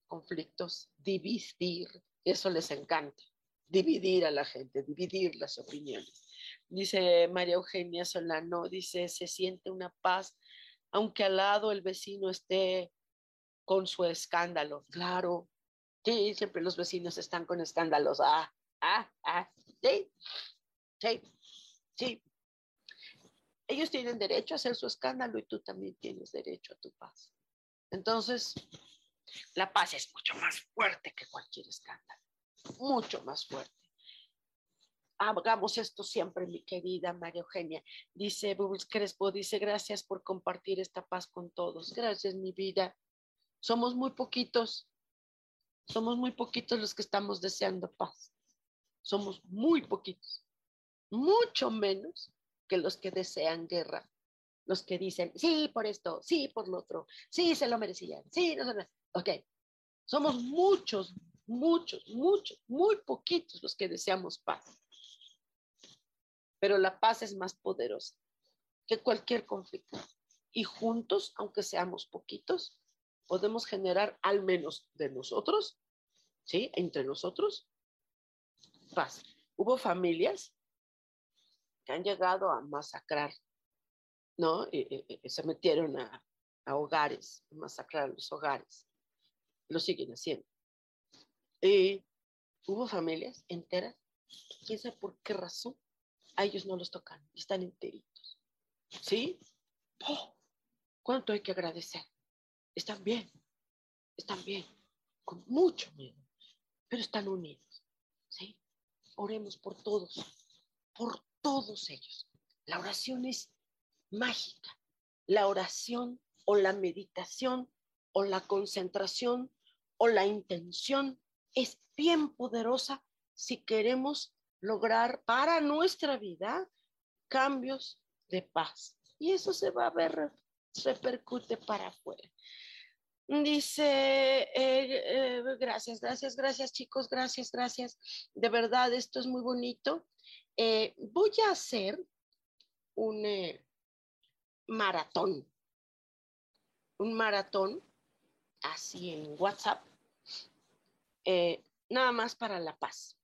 conflictos, dividir, eso les encanta, dividir a la gente, dividir las opiniones. Dice María Eugenia Solano, dice, se siente una paz, aunque al lado el vecino esté con su escándalo. Claro, sí, siempre los vecinos están con escándalos. Ah, ah, ah, sí, sí, sí. Ellos tienen derecho a hacer su escándalo y tú también tienes derecho a tu paz. Entonces, la paz es mucho más fuerte que cualquier escándalo, mucho más fuerte. Hagamos esto siempre, mi querida María Eugenia. Dice Bubbles Crespo, dice, gracias por compartir esta paz con todos. Gracias, mi vida. Somos muy poquitos, somos muy poquitos los que estamos deseando paz. Somos muy poquitos, mucho menos que los que desean guerra, los que dicen, sí, por esto, sí, por lo otro, sí, se lo merecían, sí, no, no, ok. Somos muchos, muchos, muchos, muy poquitos los que deseamos paz. Pero la paz es más poderosa que cualquier conflicto. Y juntos, aunque seamos poquitos, podemos generar al menos de nosotros, ¿sí? Entre nosotros, paz. Hubo familias que han llegado a masacrar, ¿no? Se metieron a, a hogares, a masacrar los hogares. Lo siguen haciendo. Y hubo familias enteras, quién sabe por qué razón, a ellos no los tocan, están enteritos. ¿Sí? ¡Oh! ¿Cuánto hay que agradecer? Están bien, están bien, con mucho miedo, pero están unidos. ¿sí? Oremos por todos, por todos ellos. La oración es mágica. La oración o la meditación o la concentración o la intención es bien poderosa si queremos lograr para nuestra vida cambios de paz. Y eso se va a ver, repercute para afuera. Dice, eh, eh, gracias, gracias, gracias chicos, gracias, gracias. De verdad, esto es muy bonito. Eh, voy a hacer un maratón, un maratón así en WhatsApp, nada más para la paz.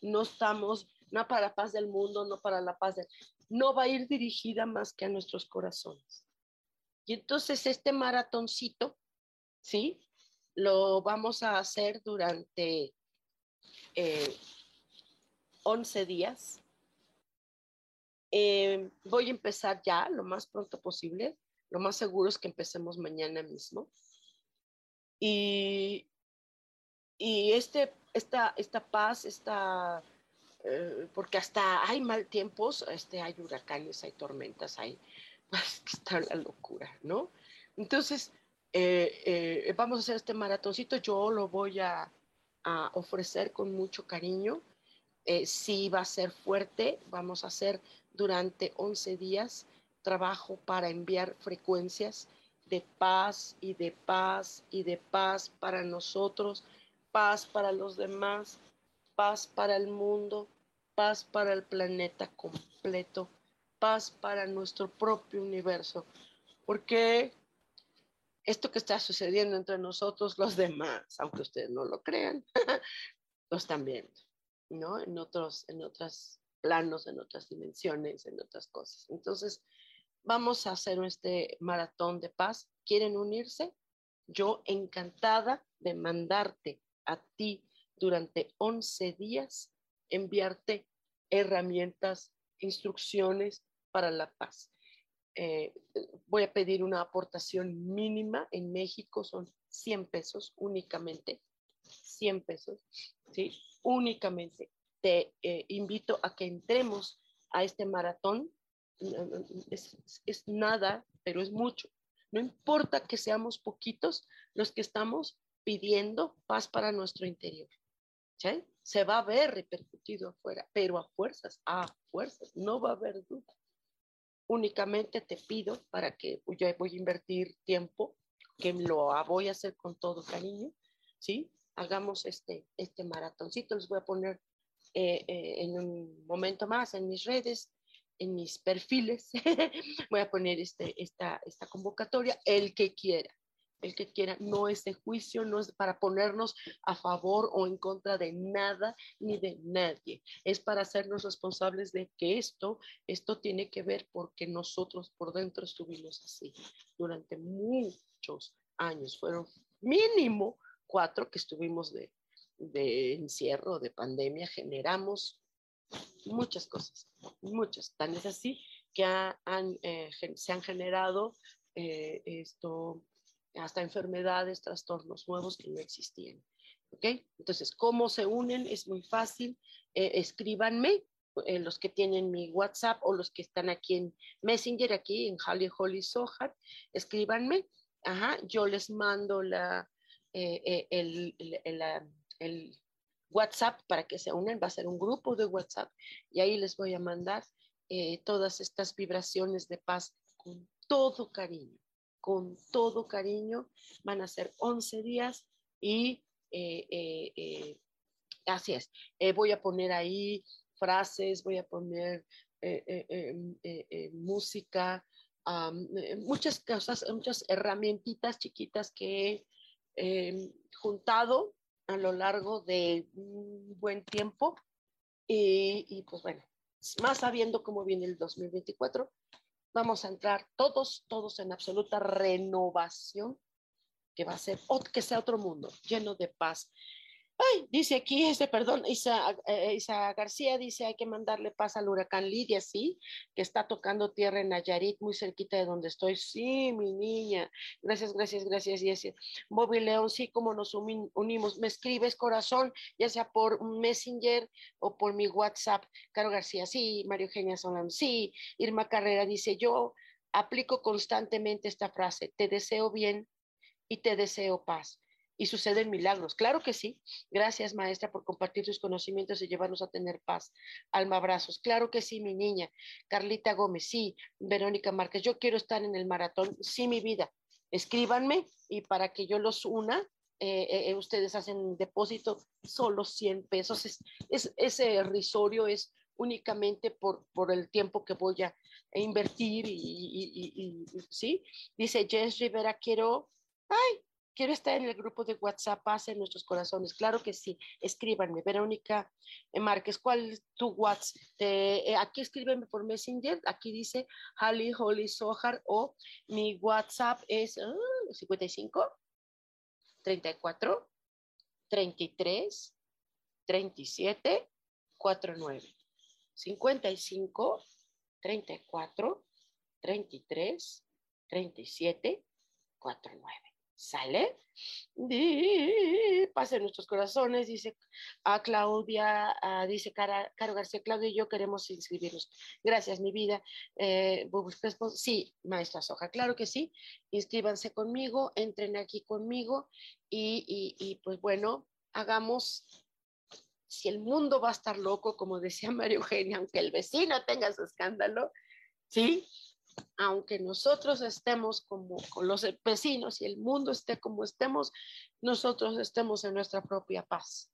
No estamos, no para la paz del mundo, no para la paz. No va a ir dirigida más que a nuestros corazones. Y entonces este maratoncito ¿sí? Lo vamos a hacer durante 11 eh, días. Eh, voy a empezar ya lo más pronto posible. Lo más seguro es que empecemos mañana mismo. Y, y este, esta, esta paz, esta, eh, porque hasta hay mal tiempos, este, hay huracanes, hay tormentas, hay, (laughs) pues, está la locura, ¿no? Entonces, eh, eh, vamos a hacer este maratoncito, yo lo voy a, ofrecer con mucho cariño. Eh, sí va a ser fuerte, vamos a hacer durante 11 días trabajo para enviar frecuencias de paz y de paz y de paz para nosotros, paz para los demás, paz para el mundo, paz para el planeta completo, paz para nuestro propio universo. Porque esto que está sucediendo entre nosotros, los demás, aunque ustedes no lo crean, (laughs) lo están viendo, ¿no? En otros, en otros planos, en otras dimensiones, en otras cosas. Entonces, vamos a hacer este maratón de paz. ¿Quieren unirse? Yo encantada de mandarte a ti durante 11 días, enviarte herramientas, instrucciones para la paz. Eh, voy a pedir una aportación mínima en México, son 100 pesos únicamente, 100 pesos, ¿sí? Únicamente. Te eh, invito a que entremos a este maratón. Es, es nada, pero es mucho. No importa que seamos poquitos los que estamos pidiendo paz para nuestro interior. ¿sí? Se va a ver repercutido afuera, pero a fuerzas, a fuerzas, no va a haber duda únicamente te pido para que yo voy a invertir tiempo, que lo voy a hacer con todo cariño, ¿sí? hagamos este, este maratoncito. Les voy a poner eh, eh, en un momento más en mis redes, en mis perfiles, (laughs) voy a poner este, esta, esta convocatoria, el que quiera el que quiera, no es de juicio, no es para ponernos a favor o en contra de nada ni de nadie. Es para hacernos responsables de que esto, esto tiene que ver porque nosotros por dentro estuvimos así durante muchos años. Fueron mínimo cuatro que estuvimos de, de encierro, de pandemia, generamos muchas cosas, muchas. Tan es así que han, eh, se han generado eh, esto hasta enfermedades, trastornos nuevos que no existían. ¿Ok? Entonces, ¿cómo se unen? Es muy fácil. Eh, escríbanme, eh, los que tienen mi WhatsApp o los que están aquí en Messenger, aquí en Holly Holly Sohar, escríbanme. Ajá, yo les mando la, eh, el, el, WhatsApp para que se unan. Va a ser un grupo de WhatsApp y ahí les voy a mandar todas estas vibraciones de paz con todo cariño con todo cariño. Van a ser 11 días y eh, eh, eh, así es. voy a poner ahí frases, voy a poner música, muchas cosas, muchas herramientitas chiquitas que he juntado a lo largo de un buen tiempo. Y, pues bueno, más sabiendo cómo viene el 2024, vamos a entrar todos, todos en absoluta renovación, que va a ser, que sea otro mundo, lleno de paz, Ay, dice aquí, este, perdón, Isa, eh, Isa, García dice, hay que mandarle paz al huracán Lidia, sí, que está tocando tierra en Nayarit, muy cerquita de donde estoy. Sí, mi niña. Gracias, gracias, gracias. Y Bobby León, sí, como nos unimos. Me escribes, corazón, ya sea por Messenger o por mi WhatsApp. Caro García, sí. Mario Eugenia Solán, sí. Irma Carrera dice, yo aplico constantemente esta frase, te deseo bien y te deseo paz y suceden milagros. Claro que sí. Gracias, maestra, por compartir tus conocimientos y llevarnos a tener paz. Alma, abrazos. Claro que sí, mi niña. Carlita Gómez, sí. Verónica Márquez, yo quiero estar en el maratón. Sí, mi vida. Escríbanme y para que yo los una, eh, eh, eh, ustedes hacen depósito solo 100 pesos. Es, ese risorio es únicamente por, por el tiempo que voy a invertir y, y, sí. Dice Jess Rivera, quiero, ay, Quiero estar en el grupo de WhatsApp, paz en nuestros corazones. Claro que sí, escríbanme. Verónica eh, Márquez, ¿cuál es tu WhatsApp? Eh, aquí escríbeme por Messenger. Aquí dice Holly Holly Sohar o mi WhatsApp es 55 34 33 37 49. 55 34 33 37 49. ¿Sale? Pase nuestros corazones, dice a Claudia, dice Caro García, Claudia y yo queremos inscribirnos. Gracias, mi vida. Eh, sí, maestra Soja, claro que sí. Inscríbanse conmigo, entren aquí conmigo y, y pues bueno, hagamos si el mundo va a estar loco, como decía María Eugenia, aunque el vecino tenga su escándalo, ¿sí? Aunque nosotros estemos como con los vecinos y el mundo esté como estemos, nosotros estemos en nuestra propia paz,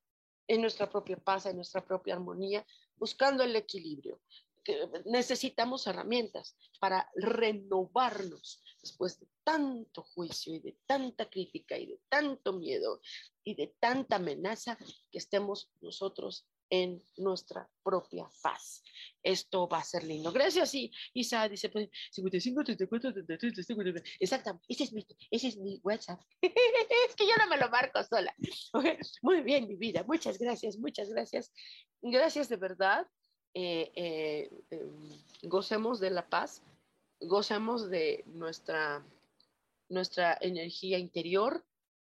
en nuestra propia paz, en nuestra propia armonía, buscando el equilibrio. Necesitamos herramientas para renovarnos después de tanto juicio y de tanta crítica y de tanto miedo y de tanta amenaza que estemos nosotros en nuestra propia paz. Esto va a ser lindo. Gracias. Y Isa dice, pues, 55, 34, 33, 34. Exactamente. Ese es mi, ese es mi WhatsApp. (laughs) es que yo no me lo marco sola. Muy bien, mi vida. Muchas gracias, muchas gracias. Gracias de verdad. Eh, eh, em, gocemos de la paz, gocemos de nuestra, nuestra energía interior.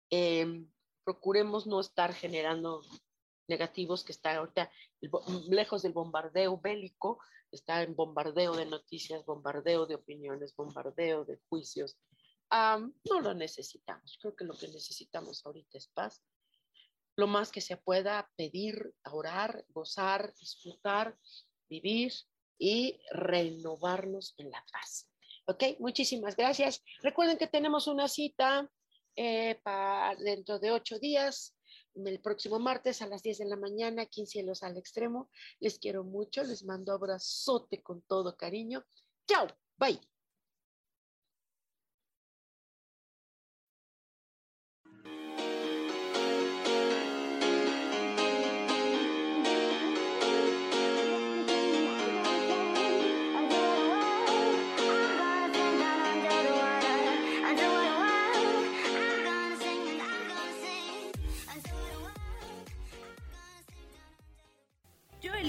Em, procuremos no estar generando negativos que está ahorita lejos del bombardeo bélico, está en bombardeo de noticias, bombardeo de opiniones, bombardeo de juicios. no lo necesitamos. Creo que lo que necesitamos ahorita es paz. Lo más que se pueda pedir, orar, gozar, disfrutar, vivir y renovarnos en la paz. ¿Ok? Muchísimas gracias. Recuerden que tenemos una cita eh, para dentro de ocho días el próximo martes a las 10 de la mañana aquí en Cielos al Extremo. Les quiero mucho, les mando abrazote con todo cariño. Chao, bye.